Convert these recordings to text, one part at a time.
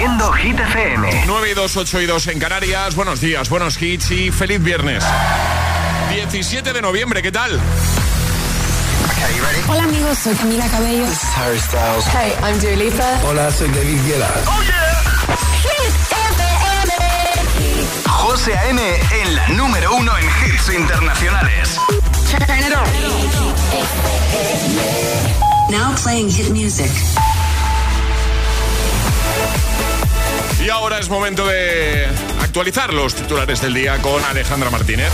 siendo Hit FM. 9 y 2, 8 y 2 en Canarias. Buenos días, buenos hits y feliz viernes. 17 de noviembre, ¿qué tal? Hola amigos, soy Camila Cabello. This is Harry Styles. Hey, I'm Dua Lipa. Hola, soy David Guetta. Oh yeah. José A.M. en la número uno en hits internacionales. Now playing hit music. Y ahora es momento de actualizar los titulares del día con Alejandra Martínez.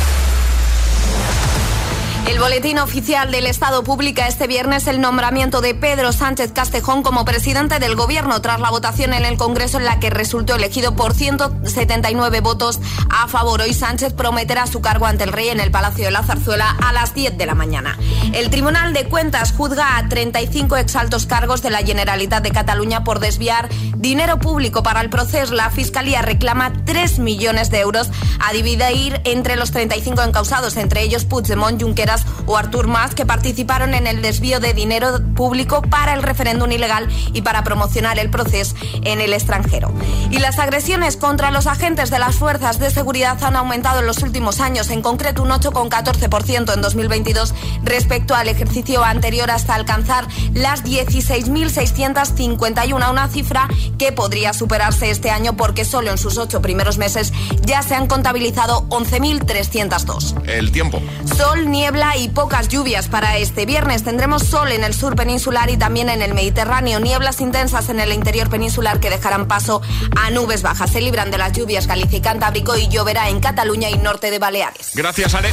El boletín oficial del Estado publica este viernes el nombramiento de Pedro Sánchez Castejón como presidente del Gobierno tras la votación en el Congreso en la que resultó elegido por 179 votos a favor. Hoy Sánchez prometerá su cargo ante el rey en el Palacio de la Zarzuela a las 10 de la mañana. El Tribunal de Cuentas juzga a 35 exaltos cargos de la Generalitat de Cataluña por desviar dinero público para el proceso. La Fiscalía reclama 3 millones de euros a dividir entre los 35 encausados, entre ellos Puigdemont, Junqueras o Artur Mas, que participaron en el desvío de dinero público para el referéndum ilegal y para promocionar el proceso en el extranjero. Y las agresiones contra los agentes de las fuerzas de seguridad han aumentado en los últimos años, en concreto un 8,14% en 2022 respecto al ejercicio anterior hasta alcanzar las 16.651, una cifra que podría superarse este año porque solo en sus ocho primeros meses ya se han contabilizado 11.302. El tiempo. Sol, niebla y pocas lluvias para este viernes. Tendremos sol en el sur peninsular y también en el Mediterráneo. Nieblas intensas en el interior peninsular que dejarán paso a nubes bajas. Se libran de las lluvias Galicia y Cantábrico y lloverá en Cataluña y norte de Baleares. Gracias, Ale.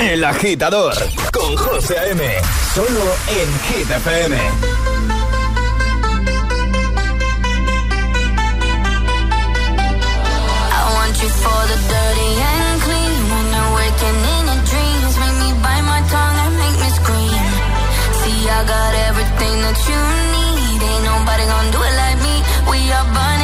El agitador con José A.M. Solo en Hit FM. I want you for the dirty and clean. In your dreams, make me bite my tongue and make me scream. See, I got everything that you need. Ain't nobody gonna do it like me. We are burning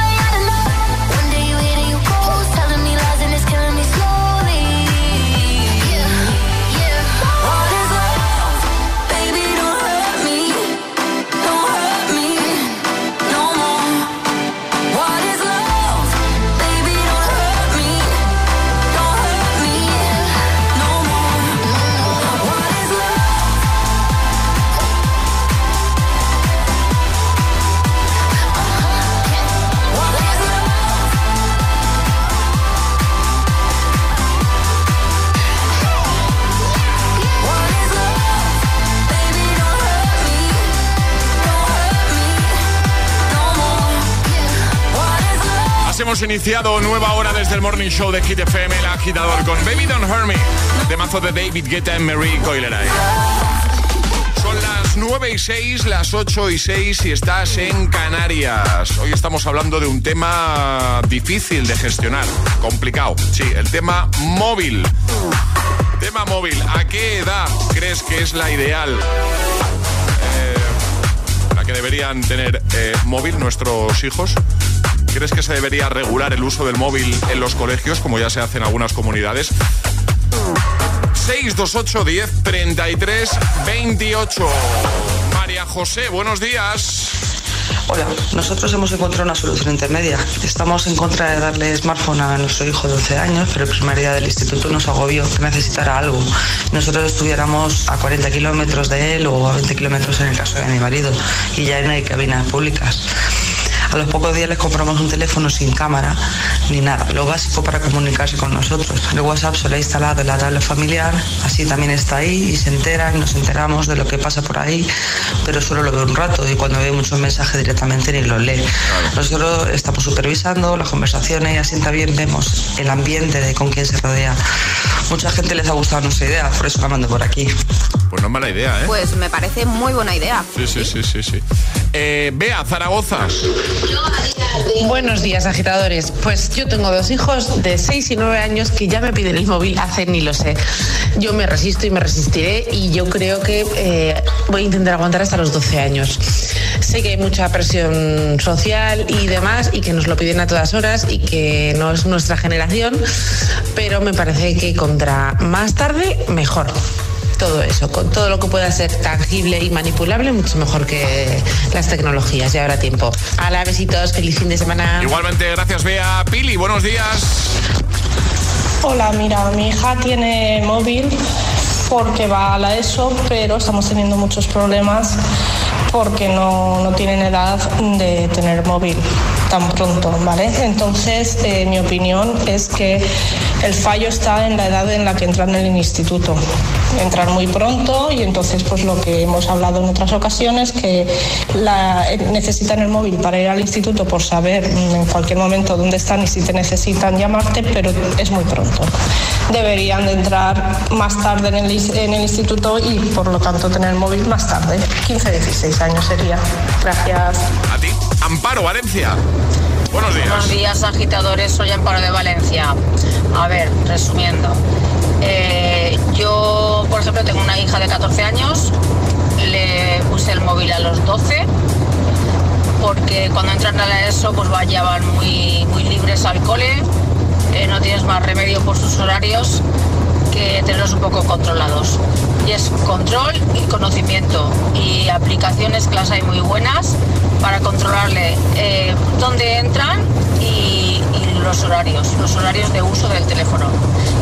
iniciado nueva hora desde el Morning Show de Hit FM, el agitador con Baby Don't Hurt Me, de mazo de David Guetta y Mary Coileray. Son las 9 y 6, las 8 y 6 y estás en Canarias. Hoy estamos hablando de un tema difícil de gestionar, complicado. Sí, el tema móvil. Tema móvil. ¿A qué edad crees que es la ideal? Eh, la que deberían tener eh, móvil nuestros hijos. ¿Crees que se debería regular el uso del móvil en los colegios, como ya se hace en algunas comunidades? 628 10 33 28. María José, buenos días. Hola, nosotros hemos encontrado una solución intermedia. Estamos en contra de darle smartphone a nuestro hijo de 12 años, pero el primer día del instituto nos agobió que necesitara algo. Nosotros estuviéramos a 40 kilómetros de él o a 20 kilómetros en el caso de mi marido y ya no hay cabinas públicas. A los pocos días les compramos un teléfono sin cámara ni nada, lo básico para comunicarse con nosotros. El WhatsApp se lo ha instalado en la tablet familiar, así también está ahí y se enteran, nos enteramos de lo que pasa por ahí, pero solo lo ve un rato y cuando ve muchos mensajes directamente ni los lee. Nosotros estamos supervisando las conversaciones y así también vemos el ambiente de con quién se rodea. Mucha gente les ha gustado nuestra idea, por eso la mando por aquí. Pues no es mala idea, ¿eh? Pues me parece muy buena idea. Sí, sí, sí, sí. sí. Eh, Bea, Zaragoza. Buenos días, agitadores. Pues yo tengo dos hijos de 6 y 9 años que ya me piden el móvil hace ni lo sé. Yo me resisto y me resistiré y yo creo que eh, voy a intentar aguantar hasta los 12 años. Sé que hay mucha presión social y demás y que nos lo piden a todas horas y que no es nuestra generación, pero me parece que contra más tarde, mejor todo eso, con todo lo que pueda ser tangible y manipulable, mucho mejor que las tecnologías. Ya habrá tiempo. Hola, besitos, feliz fin de semana. Igualmente, gracias, Bea. Pili, buenos días. Hola, mira, mi hija tiene móvil porque va a la ESO, pero estamos teniendo muchos problemas porque no, no tienen edad de tener móvil tan pronto, ¿vale? Entonces, eh, mi opinión es que el fallo está en la edad en la que entran en el instituto. Entran muy pronto y entonces, pues lo que hemos hablado en otras ocasiones, que la, eh, necesitan el móvil para ir al instituto por saber mm, en cualquier momento dónde están y si te necesitan llamarte, pero es muy pronto. Deberían de entrar más tarde en el, en el instituto y por lo tanto tener el móvil más tarde, 15, 16 años sería. Gracias. A ti, Amparo, Valencia. Buenos días. Buenos días, agitadores. Soy Amparo de Valencia. A ver, resumiendo. Eh, yo, por ejemplo, tengo una hija de 14 años. Le puse el móvil a los 12 porque cuando entran a la ESO pues ya van muy, muy libres al cole. Eh, no tienes más remedio por sus horarios que tenerlos un poco controlados. Y es control y conocimiento. Y aplicaciones que las hay muy buenas para controlarle eh, dónde entran y, los horarios, los horarios de uso del teléfono.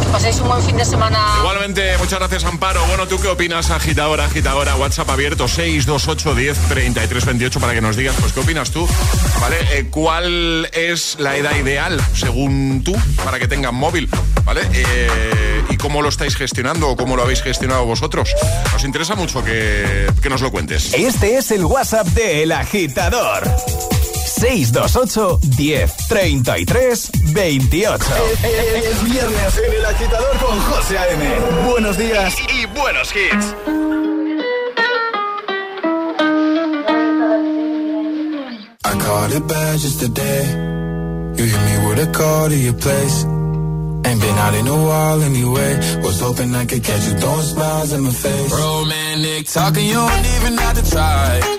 Que paséis un buen fin de semana. Igualmente, muchas gracias, Amparo. Bueno, ¿tú qué opinas, agitadora, agitadora? WhatsApp abierto 628 10 33 28 para que nos digas, pues, ¿qué opinas tú? ¿Vale? Eh, ¿Cuál es la edad ideal, según tú, para que tengan móvil? ¿Vale? Eh, ¿Y cómo lo estáis gestionando o cómo lo habéis gestionado vosotros? Nos interesa mucho que, que nos lo cuentes. Este es el WhatsApp de El Agitador. 628 10 33 28. Es viernes en El Agitador con José A.M. Buenos días y buenos hits. I caught it bad just today. You hit me with a call to your place. Ain't been out in a while anyway. Was hoping I could catch you throwing smiles in my face. Romantic talking, you don't even have to try.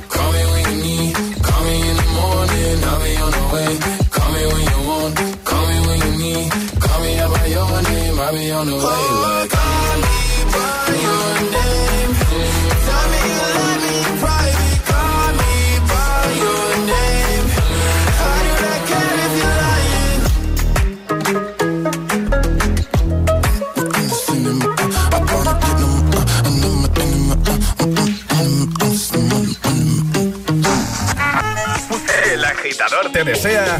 on the way. Like, call me by your name. Tell me you love me in private. Call me by your name. How do I care if you're lying? El agitador te desea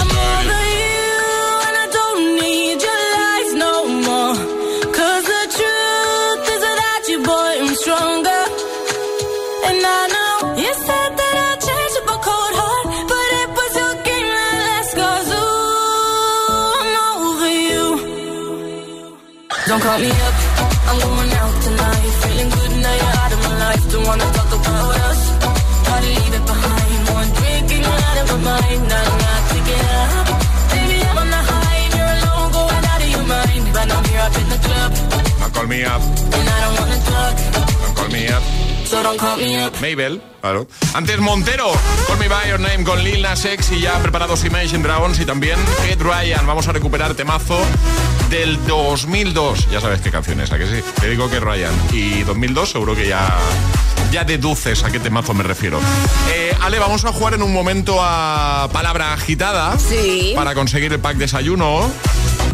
I'm over you, and I don't need your lies no more. 'Cause the truth is without you, boy, I'm stronger. And I know you said that I'd change up a cold heart, but it was your game that last cause ooh, I'm over you. Don't call me up, I'm going out tonight. Feeling good now you're out of my life. Don't wanna talk about us. Gotta leave it behind. One drink and you're out of my mind. Not not to get up. Baby, I'm on the high and you're alone, going out of your mind. But I'm here up in the club, Don't call me up, and I don't wanna talk. don't call me up. So don't call me up. Mabel, claro. Antes Montero, Call Me By Your Name con Lil Nas X y ya preparados Imagine Dragons y también Ed Ryan. Vamos a recuperar temazo del 2002. Ya sabes qué canción es, ¿a que sí? Te digo que Ryan. Y 2002 seguro que ya, ya deduces a qué temazo me refiero. Eh, Ale, vamos a jugar en un momento a palabra agitada. Sí. Para conseguir el pack desayuno.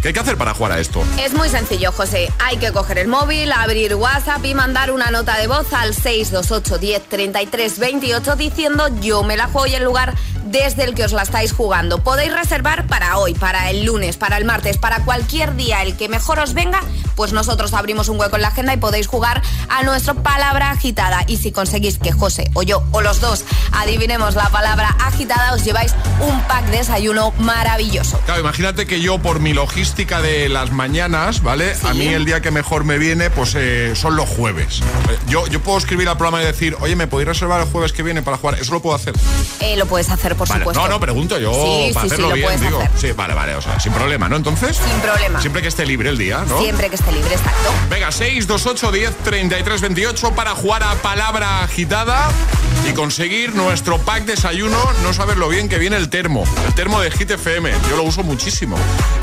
¿Qué hay que hacer para jugar a esto? Es muy sencillo, José. Hay que coger el móvil, abrir WhatsApp y mandar una nota de voz al 628 10 33 28 diciendo yo me la juego y el lugar desde el que os la estáis jugando. Podéis reservar para hoy, para el lunes, para el martes, para cualquier día, el que mejor os venga, pues nosotros abrimos un hueco en la agenda y podéis jugar a nuestra palabra agitada. Y si conseguís que José o yo o los dos adivinemos la palabra agitada, os lleváis un pack de desayuno maravilloso. Claro, imagínate que yo por mi logística de las mañanas, ¿vale? A mí el día que mejor me viene, pues eh, son los jueves. Eh, Yo, yo puedo escribir al programa y decir, oye, ¿me podéis reservar el jueves que viene para jugar? Eso lo puedo hacer. Eh, lo puedes hacer, por Vale, supuesto. no, no, pregunto yo Sí, para sí, hacerlo lo bien, digo. hacer. Sí, vale, vale, o sea, sin problema, ¿no? Entonces, Sin problema. siempre que esté libre el día, ¿no? Siempre que esté libre, exacto. Venga, 6, 2, 8, 10, 33, 28 para jugar a palabra agitada y conseguir nuestro pack desayuno. No sabes lo bien que viene el termo. El termo de Hit FM. Yo lo uso muchísimo.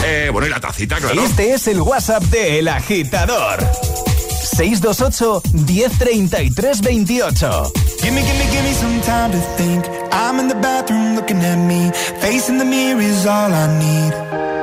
Eh, bueno, y la tacita, claro. Este es el WhatsApp de El Agitador. 628 1033 28. Gimme, gimme, gimme some time to think. I'm in the bathroom looking at me. Facing the mirror is all I need.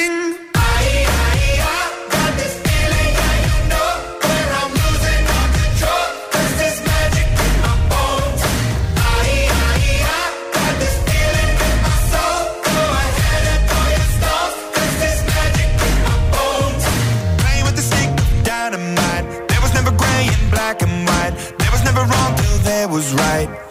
And. There was never wrong till there was right.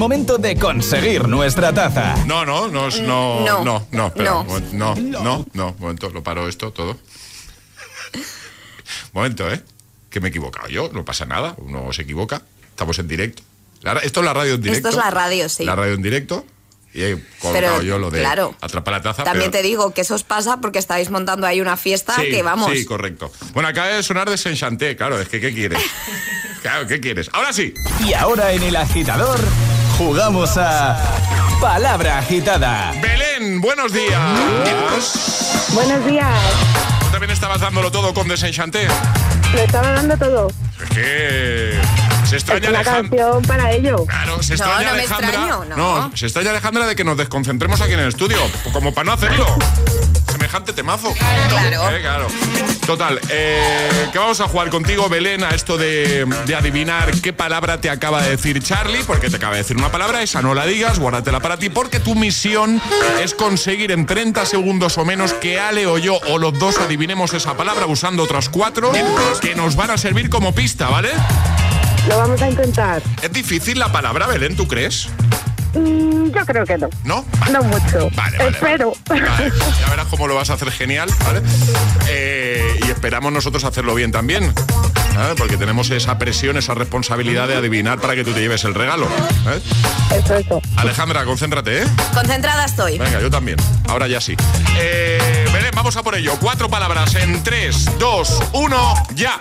momento de conseguir nuestra taza. No, no, no, es- no, No. no, no, espera, No. momento, no, no, no, momento, lo paro esto todo. momento, ¿eh? Que me he equivocado yo, no pasa nada, uno se equivoca, estamos en directo. La esto es la radio en directo. Esto es la radio, sí. La radio en directo y he colocado Pero, yo lo de claro. atrapar la taza. También pero- te digo que eso os pasa porque estáis montando ahí una fiesta Sí, que vamos. Sí, correcto. Bueno, acaba de sonar desenchanté, claro, es que ¿qué quieres? claro, ¿qué quieres? Ahora sí. Y ahora en el agitador jugamos a Palabra Agitada. Belén, buenos días. Buenos días. ¿Tú también estabas dándolo todo con desenchanté? Lo estaba dando todo. Es que se Es extraña una Alejandra. canción para ello. Claro, se No, extraña no me Alejandra. extraño, no. se extraña Alejandra de que nos desconcentremos aquí en el estudio, como para no hacerlo. Semejante temazo. Claro. Eh, claro. Total, eh, que vamos a jugar contigo, Belén, a esto de, de adivinar qué palabra te acaba de decir Charlie, porque te acaba de decir una palabra, esa no la digas, guárdatela para ti, porque tu misión es conseguir en 30 segundos o menos que Ale o yo o los dos adivinemos esa palabra usando otras cuatro que nos van a servir como pista, ¿vale? Lo vamos a intentar. ¿Es difícil la palabra, Belén, tú crees? Mm, yo creo que no. ¿No? No mucho. Vale, vale, Espero. Vale, ya verás cómo lo vas a hacer genial, ¿vale? Eh, y esperamos nosotros hacerlo bien también. ¿vale? Porque tenemos esa presión, esa responsabilidad de adivinar para que tú te lleves el regalo. ¿eh? Eso, eso. Alejandra, concéntrate, ¿eh? Concentrada estoy. Venga, yo también. Ahora ya sí. Eh, Belén, vamos a por ello. Cuatro palabras en 3, 2, 1, ya.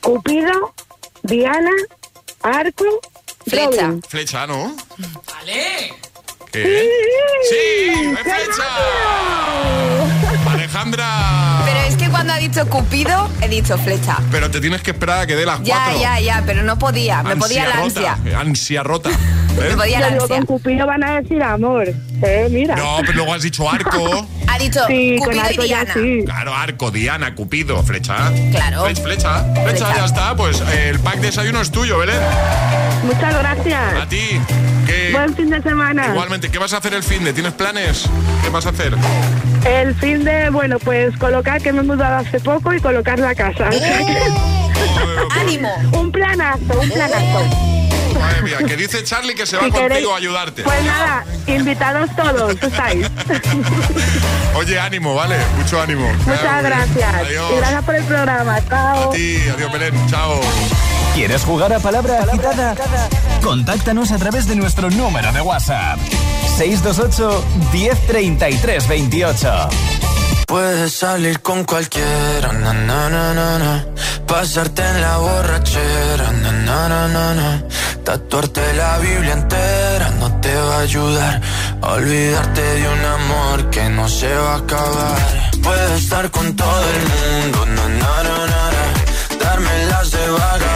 Cupido, Diana, Arco, Flecha. Flecha, ¿no? ¡Vale! ¿Qué? ¡Sí! ¡Es flecha! Alejandra. Pero es que cuando ha dicho Cupido, he dicho flecha. Pero te tienes que esperar a que dé las Ya, cuatro. ya, ya, pero no podía. Me podía la rota, ansia. Ansia rota. Me ¿eh? podía la ansia. con Cupido van a decir amor. Eh, mira. No, pero luego has dicho arco. Ha dicho Sí, con Cupido Arco y ya Diana. sí. Claro, arco, Diana, Cupido, flecha. Claro. Flech- flecha, flecha, Flecha. ya está. Pues eh, el pack de desayuno es tuyo, Belén. Muchas gracias. A ti. ¿Qué- Buen fin de semana. Igualmente, ¿qué vas a hacer el fin de? ¿Tienes planes? ¿Qué vas a hacer? El fin de, bueno, pues colocar que me he mudado hace poco y colocar la casa. ¡Ánimo! un planazo, un planazo. Madre mía, que dice Charlie que se va Si contigo queréis- a ayudarte. Pues nada, invitados todos, estáis. Oye, ánimo, ¿vale? Mucho ánimo. Muchas gracias. Adiós. Y gracias por el programa. Chao. A ti, adiós, Belén. Chao. ¿Quieres jugar a Palabra Agitada? Contáctanos a través de nuestro número de WhatsApp. 628 1033 28. Puedes salir con cualquiera, na, na, na, na, pasarte en la borrachera, na, na, na, na, tatuarte la Biblia entera no te va a ayudar olvidarte de un amor que no se va a acabar. Puedes estar con todo el mundo, na, na, na, darme las de vagabundo,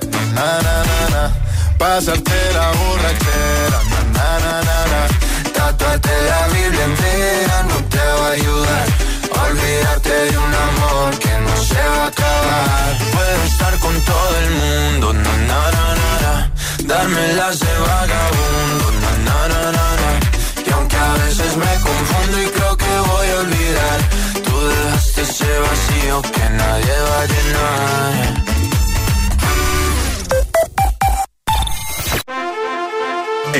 na, na, na. Pasarte la borrachera, na, na, na, na, na. Tatuarte la Biblia entera no te va a ayudar. Olvidarte de un amor que no se va a acabar. Puedo estar con todo el mundo, na na na na. Darme las de vagabundo, na na na na. Y aunque a veces me confundo y creo que voy a olvidar, tú dejaste ese vacío que nadie va a llenar.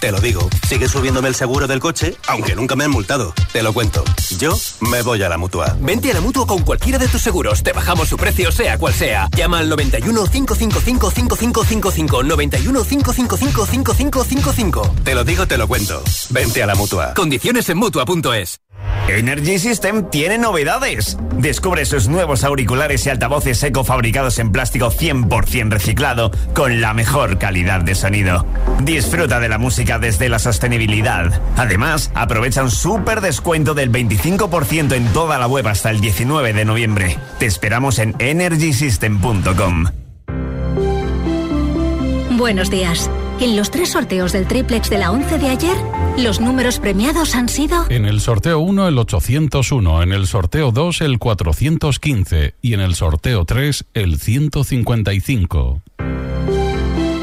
Te lo digo. Sigue subiéndome el seguro del coche, aunque nunca me han multado. Te lo cuento. Yo me voy a la mutua. Vente a la mutua con cualquiera de tus seguros. Te bajamos su precio, sea cual sea. Llama al 91 555 5555. 91 555 5555. Te lo digo, te lo cuento. Vente a la mutua. Condiciones en mutua.es. Energy System tiene novedades. Descubre sus nuevos auriculares y altavoces eco fabricados en plástico 100% reciclado con la mejor calidad de sonido. Disfruta de la música desde la sostenibilidad. Además, aprovecha un súper descuento del 25% en toda la web hasta el 19 de noviembre. Te esperamos en energysystem.com. Buenos días. En los tres sorteos del triplex de la 11 de ayer, los números premiados han sido En el sorteo 1 el 801, en el sorteo 2 el 415 y en el sorteo 3 el 155.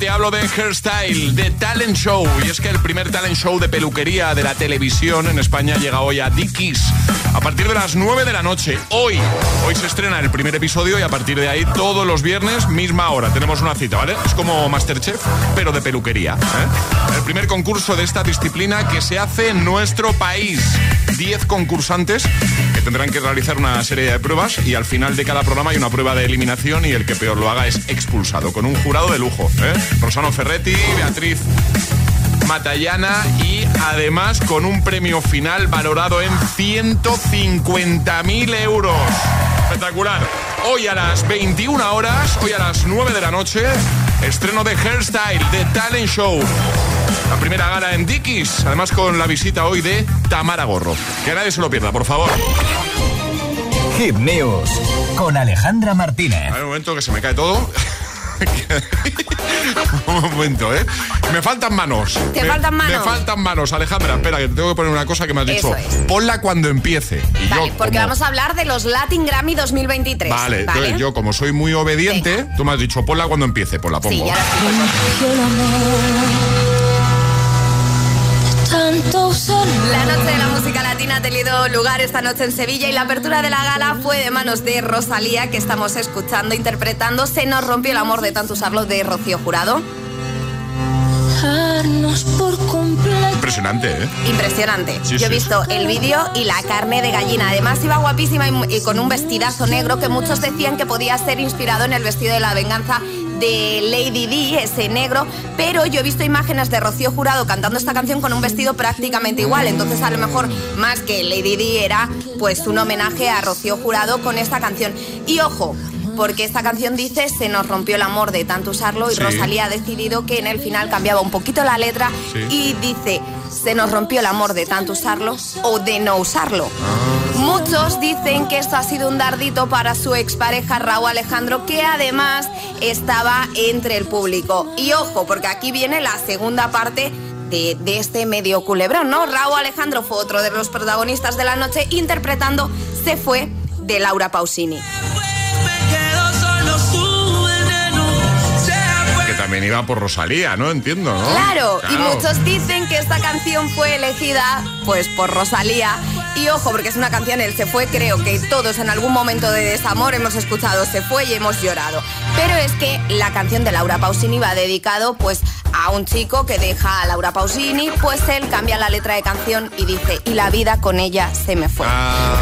Te hablo de Hairstyle, de Talent Show. Y es que el primer talent show de peluquería de la televisión en España llega hoy a Dickies. A partir de las 9 de la noche. Hoy. Hoy se estrena el primer episodio y a partir de ahí todos los viernes, misma hora. Tenemos una cita, ¿vale? Es como Masterchef, pero de peluquería. ¿eh? El primer concurso de esta disciplina que se hace en nuestro país. 10 concursantes tendrán que realizar una serie de pruebas y al final de cada programa hay una prueba de eliminación y el que peor lo haga es expulsado, con un jurado de lujo. ¿eh? Rosano Ferretti, Beatriz Matallana y además con un premio final valorado en 150.000 euros. Espectacular. Hoy a las 21 horas, hoy a las 9 de la noche, estreno de Hairstyle, de Talent Show. La primera gala en Dickies, además con la visita hoy de Tamara Gorro. Que nadie se lo pierda, por favor. Hit News con Alejandra Martínez. Hay un momento que se me cae todo. un momento, ¿eh? Me faltan manos. ¿Te Me- faltan manos? Me faltan manos, Alejandra. Espera, que te tengo que poner una cosa que me has dicho. Eso es. Ponla cuando empiece. Y Vale, yo, porque como- vamos a hablar de los Latin Grammy 2023. Vale, entonces yo como soy muy obediente, tú me has dicho ponla cuando empiece, pues la pongo. Sí, ya la Tanto. La noche de la música latina ha tenido lugar esta noche en Sevilla y la apertura de la gala fue de manos de Rosalía, que estamos escuchando, interpretando Se nos rompió el amor de tanto usarlo de Rocío Jurado. Por. Impresionante, ¿eh? Impresionante. Sí, Yo he sí. visto el vídeo y la carne de gallina. Además iba guapísima y con un vestidazo negro que muchos decían que podía ser inspirado en el vestido de la venganza de Lady D, ese negro, pero yo he visto imágenes de Rocío Jurado cantando esta canción con un vestido prácticamente igual, entonces a lo mejor más que Lady D era pues un homenaje a Rocío Jurado con esta canción. Y ojo, porque esta canción dice se nos rompió el amor de tanto usarlo y Sí. Rosalía ha decidido que en el final cambiaba un poquito la letra Sí. y dice se nos rompió el amor de tanto usarlo o de no usarlo. Muchos dicen que esto ha sido un dardito para su expareja Raúl Alejandro, que además estaba entre el público. Y ojo, porque aquí viene la segunda parte de, de este medio culebrón, ¿no? Raúl Alejandro fue otro de los protagonistas de la noche interpretando Se fue de Laura Pausini. Que también iba por Rosalía, ¿no? Entiendo, ¿no? Claro, y muchos dicen que esta canción fue elegida pues por Rosalía. Y ojo, porque es una canción, el Se Fue, creo que todos en algún momento de desamor hemos escuchado Se Fue y hemos llorado. Pero es que la canción de Laura Pausini va dedicado pues a un chico que deja a Laura Pausini, pues él cambia la letra de canción y dice, y la vida con ella se me fue.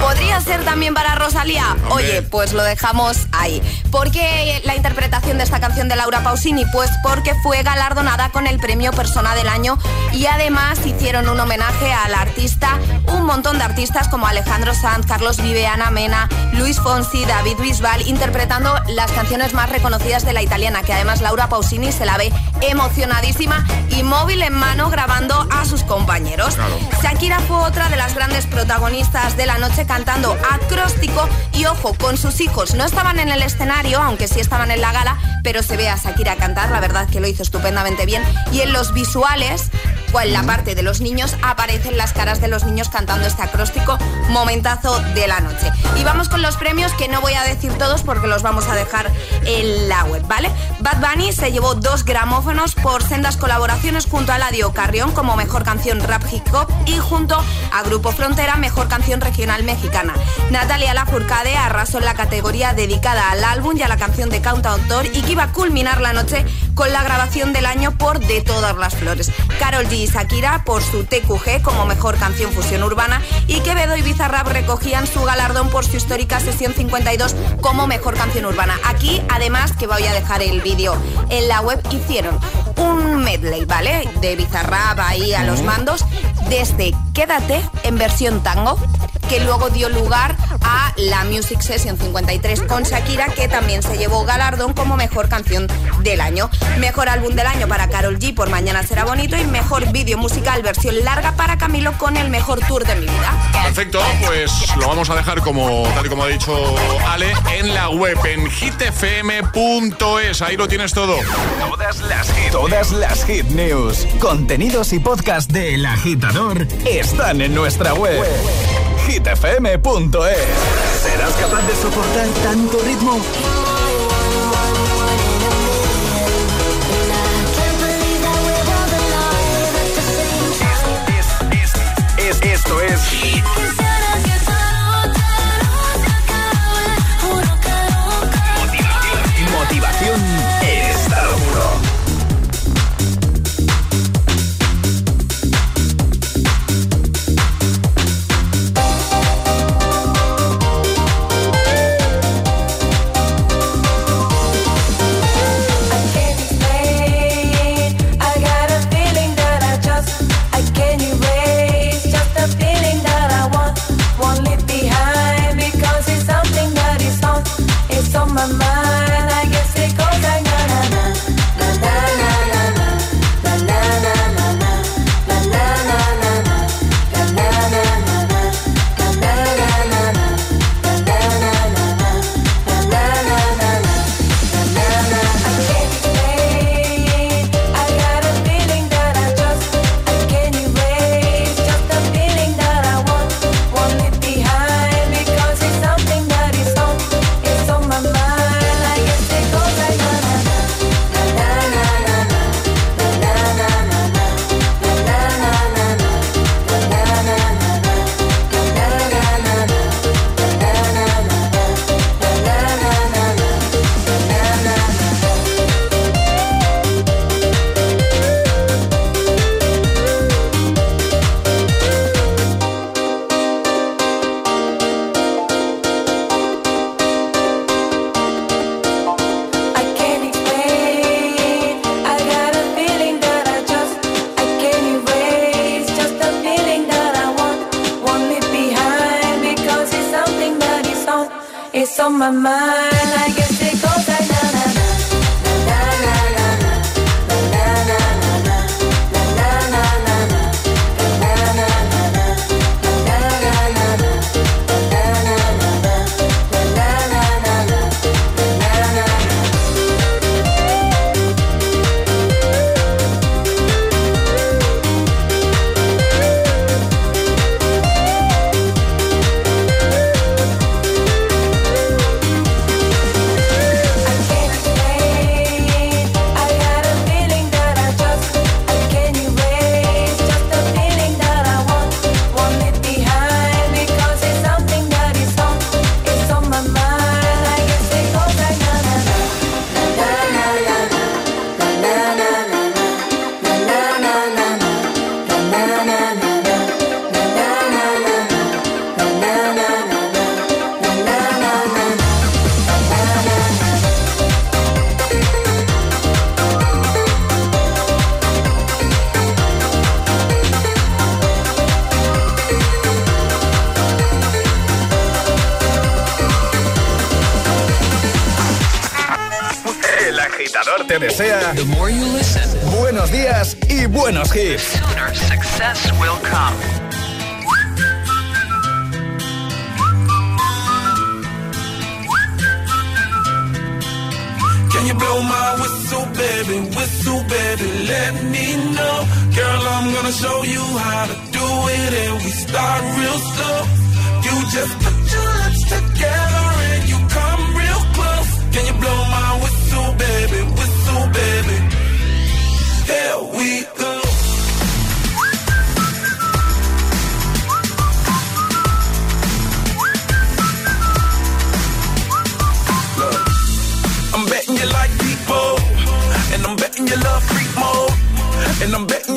¿Podría ser también para Rosalía? Oye, pues lo dejamos ahí. ¿Por qué la interpretación de esta canción de Laura Pausini? Pues porque fue galardonada con el premio Persona del Año y además hicieron un homenaje al artista, un montón de artistas como Alejandro Sanz, Carlos Vive, Ana Mena, Luis Fonsi, David Bisbal, interpretando las canciones más reconocidas de la italiana, que además Laura Pausini se la ve emocionadísima y móvil en mano grabando a sus compañeros. Shakira fue otra de las grandes protagonistas de la noche cantando acróstico y ojo, con sus hijos. No estaban en el escenario, aunque sí estaban en la gala, pero se ve a Shakira cantar, la verdad que lo hizo estupendamente bien. Y en los visuales, en la parte de los niños, aparecen las caras de los niños cantando este acróstico, momentazo de la noche. Y vamos con los premios que no voy a decir todos porque los vamos a dejar en la web, ¿vale? Bad Bunny se llevó dos gramófonos por sendas colaboraciones junto a Eladio Carrión como mejor canción rap hip hop y junto a Grupo Frontera mejor canción regional mexicana. Natalia Lafourcade arrasó en la categoría dedicada al álbum y a la canción de Cantautor y que iba a culminar la noche con la grabación del año por De Todas las Flores. Carol G y Shakira por su TQG como mejor canción fusión urbana y Quevedo y Bizarrap recogían su galardón por su histórica sesión 52 como mejor canción urbana. Aquí, además, que voy a dejar el vídeo en la web, hicieron un medley, ¿vale? De Bizarrap ahí a los mandos, desde Quédate en versión tango, que luego dio lugar a la Music Session 53 con Shakira, que también se llevó galardón como mejor canción del año. Mejor álbum del año para Carol G por Mañana será bonito y mejor vídeo musical versión larga para Camilo con el mejor tour de mi vida. Perfecto, pues lo vamos a dejar como tal y como ha dicho Ale en la web en hitfm.es. Ahí lo tienes todo. Todas las hit, todas las hit news, contenidos y podcast de El Agitador están en nuestra web. hitfm.es. ¿Serás capaz de soportar tanto ritmo? Es, esto es my mind. It, and we start real slow. You just put your lips together and you come real close. Can you blow my whistle, baby? Whistle, baby. Here we go. Look, I'm betting you like people, and I'm betting you love freak mode. And I'm betting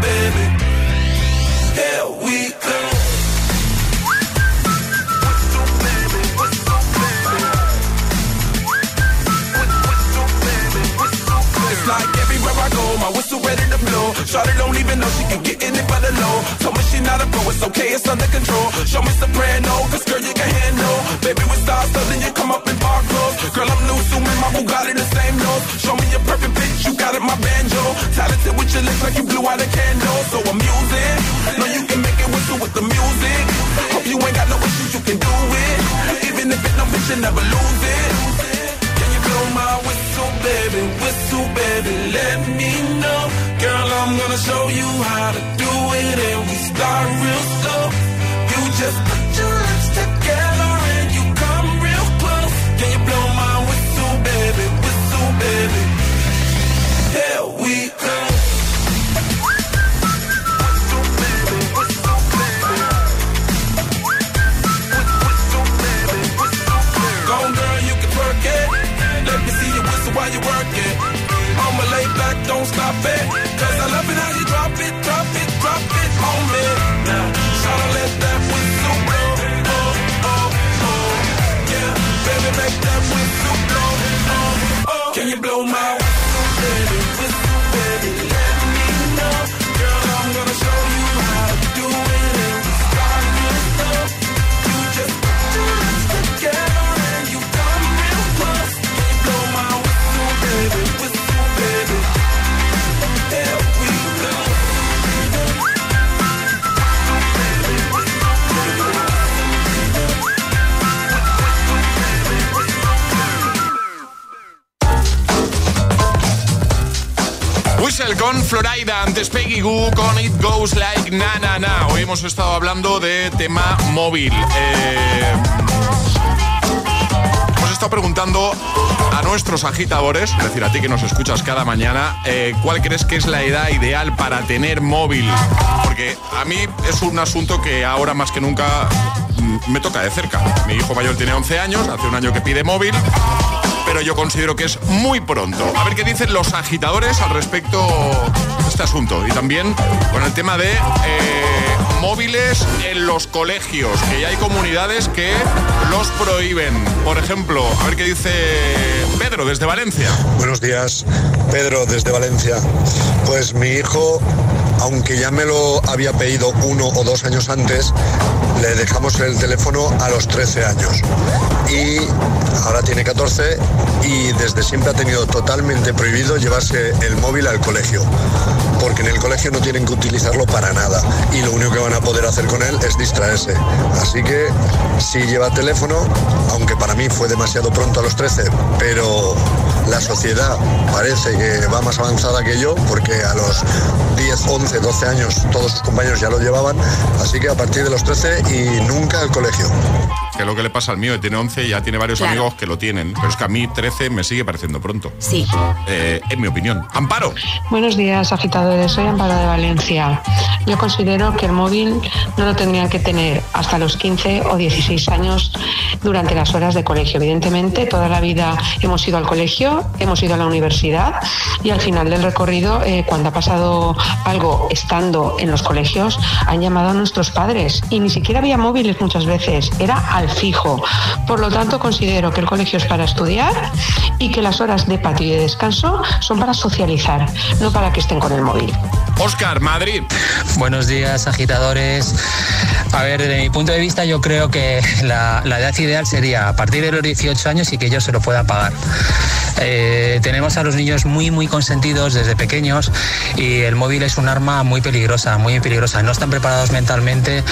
baby. Here we come. It's like everywhere my whistle ready to blow. Shawty don't even know she can get in it by the low. Told me she not a pro, it's okay, it's under control. Show me soprano, cause girl, you can handle. Baby, with stars, so then you come up in park clothes. Girl, I'm new, so my Bugatti the same nose. Show me your perfect pitch, you got it, my banjo. Talented with your lips like you blew out a candle. So I'm using, know you can make it whistle with the music. Hope you ain't got no issues, you can do it. Even if it no bitch, you never lose it. Blow my whistle, baby? Whistle, baby, let me know. Girl, I'm gonna show you how to do it, and we start real slow. You just put your hemos estado hablando de tema móvil. Eh, hemos estado preguntando a nuestros agitadores, es decir, a ti que nos escuchas cada mañana, eh, ¿cuál crees que es la edad ideal para tener móvil? Porque a mí es un asunto que ahora más que nunca mm, me toca de cerca. Mi hijo mayor tiene 11 años, hace un año que pide móvil pero yo considero que es muy pronto. A ver qué dicen los agitadores al respecto de este asunto. Y también con el tema de eh, móviles en los colegios, que hay comunidades que los prohíben. Por ejemplo, a ver qué dice Pedro desde Valencia. Buenos días, Pedro desde Valencia. Pues mi hijo, aunque ya me lo había pedido uno o dos años antes, le dejamos el teléfono a los 13 años. Y ahora tiene 14 y desde siempre ha tenido totalmente prohibido llevarse el móvil al colegio. Porque en el colegio no tienen que utilizarlo para nada y lo único que van a poder hacer con él es distraerse. Así que si lleva teléfono, aunque para mí fue demasiado pronto a los 13, pero la sociedad parece que va más avanzada que yo porque a los 10, 11, 12 años todos sus compañeros ya lo llevaban, así que a partir de los 13 y nunca al colegio. Que es lo que le pasa al mío, que tiene 11 y ya tiene varios Claro. amigos que lo tienen. Pero es que a mí 13 me sigue pareciendo pronto. Sí. Eh, en mi opinión. Amparo. Buenos días, agitadores. Soy Amparo de Valencia. Yo considero que el móvil no lo tendrían que tener hasta los 15 o 16 años durante las horas de colegio. Evidentemente, toda la vida hemos ido al colegio, hemos ido a la universidad y al final del recorrido, eh, cuando ha pasado algo estando en los colegios, han llamado a nuestros padres y ni siquiera había móviles muchas veces, era al fijo. Por lo tanto, considero que el colegio es para estudiar y que las horas de patio y de descanso son para socializar, no para que estén con el móvil. Oscar, Madrid. Buenos días, agitadores. A ver, desde mi punto de vista, yo creo que la, la edad ideal sería a partir de los 18 años y que ellos se lo puedan pagar. Eh, tenemos a los niños muy, muy consentidos desde pequeños y el móvil es un arma muy peligrosa, muy peligrosa. No están preparados mentalmente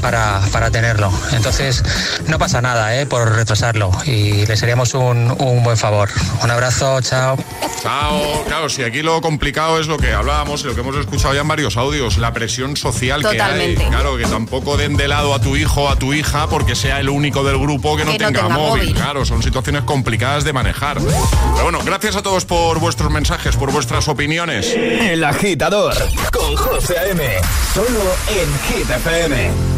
para, para tenerlo. Entonces, no pasa nada eh, por retrasarlo y les haríamos un, un buen favor. Un abrazo, chao. Chao. Claro, si aquí lo complicado es lo que hablábamos y lo que hemos escuchado ya en varios audios, la presión social que hay. Claro, que tampoco den de lado a tu hijo o a tu hija porque sea el único del grupo que no, Que no tenga, tenga móvil. móvil. Claro, son situaciones complicadas de manejar. Pero bueno, gracias a todos por vuestros mensajes, por vuestras opiniones. El agitador con José A.M. Solo en Hit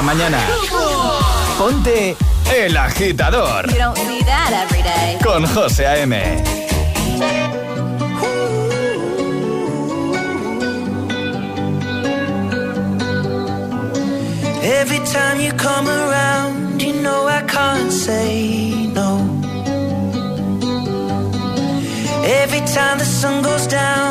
cada mañana. Ponte El Agitador. You don't need that every day. Con José A.M. Every time you come around, you know I can't say no. Every time the sun goes down.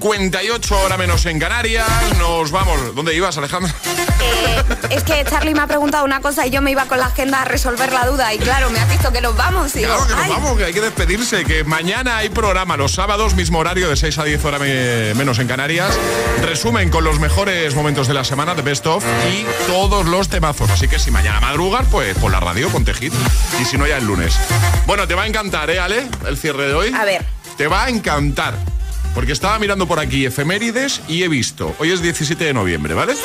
9.58 hora menos en Canarias. Nos vamos. ¿Dónde ibas, Alejandro? Eh, es que Charlie me ha preguntado una cosa y yo me iba con la agenda a resolver la duda y claro, me ha visto que nos vamos. Y digo, Claro que nos "Ay". vamos, que hay que despedirse, que mañana hay programa los sábados, mismo horario de 6 a 10 horas me- menos en Canarias. Resumen con los mejores momentos de la semana de Best of y todos los temazos. Así que si mañana madrugas, pues por la radio, ponte hit. Y si no, ya el lunes. Bueno, te va a encantar, ¿eh, Ale? El cierre de hoy. A ver. Te va a encantar. Porque estaba mirando por aquí efemérides y he visto, hoy es 17 de noviembre, ¿vale? Sí.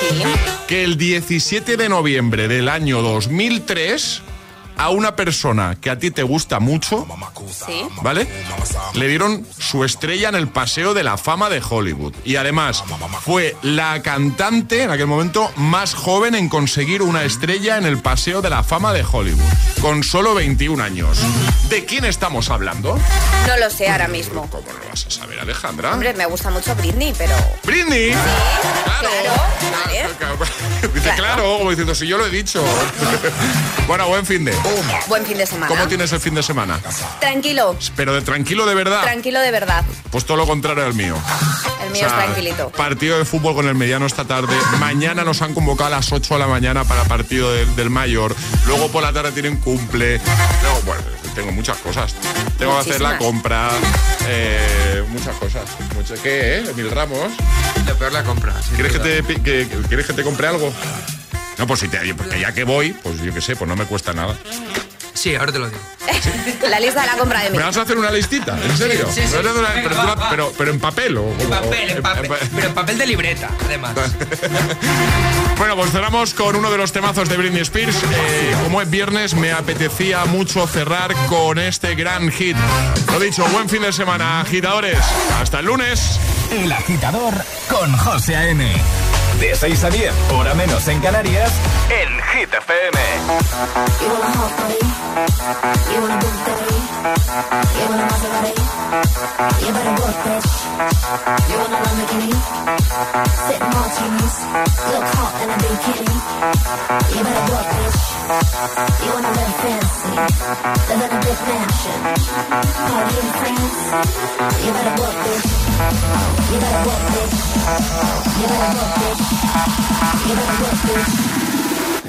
Que el 17 de noviembre del año 2003 a una persona que a ti te gusta mucho, Sí. ¿vale? Le dieron su estrella en el Paseo de la Fama de Hollywood. Y además fue la cantante en aquel momento más joven en conseguir una estrella en el Paseo de la Fama de Hollywood, con solo 21 años. ¿De quién estamos hablando? No lo sé ahora mismo. ¿Cómo lo vas a saber, Alejandra? Hombre, me gusta mucho Britney, pero... ¡Britney! Claro, vale. Dice, claro, como diciendo, si yo lo he dicho. bueno, buen fin de. Buen fin de semana. ¿Cómo tienes el fin de semana? Tranquilo, Pero de tranquilo de verdad. tranquilo de verdad. Pues todo lo contrario al mío. El mío O sea, es tranquilito. Partido de fútbol con el mediano esta tarde. Mañana nos han convocado a las 8 de la mañana para partido del, del mayor. Luego por la tarde tienen cumple. Luego, bueno, tengo muchas cosas. Tengo que hacer la compra. eh, muchas cosas. Mucho- ¿Qué, eh? Mil ramos. Lo peor la compra. ¿Quieres que, te, pi- que- que- ¿Quieres que te compre algo? No, pues si te, porque ya que voy, pues yo qué sé, pues no me cuesta nada. Sí, ahora te lo digo. La lista de la compra de mi. ¿Me vas a hacer una listita? ¿En serio? Sí, sí, sí. ¿Me vas a hacer una- Venga, pero, va, va. pero- pero en papel o En papel, en papel. pa- Pero en papel de libreta, además. Bueno, pues cerramos con uno de los temazos de Britney Spears. Eh, como es viernes, me apetecía mucho cerrar con este gran hit. Lo dicho, buen fin de semana, agitadores. Hasta el lunes. El agitador con José A.M. De 6 a 10, hora menos en Canarias, en Hit FM. You want a hot body? You want a Bugatti? You want a Maserati? You better work, bitch. You want a Lamborghini? Sit martinis, look hot in a bikini. You better work, bitch. You wanna live fancy, live in a big mansion, party in France. You better work, bitch. You better work, bitch. You better work, bitch. You better work, bitch.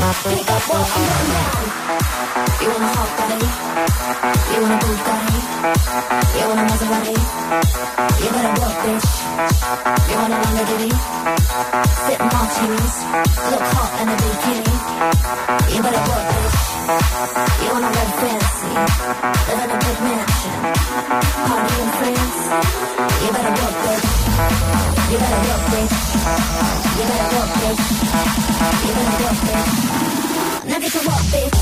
to work, bitch. You want a hot body? You want a Bugatti? You want a Maserati? You better work, bitch. You want a Lamborghini? Sip martinis, look hot in a bikini. You better work, bitch. You wanna live fancy, live in a big mansion, party in France. You better work, bitch. You better work, bitch. You better work, bitch. You better work, bitch. Now get to work, bitch.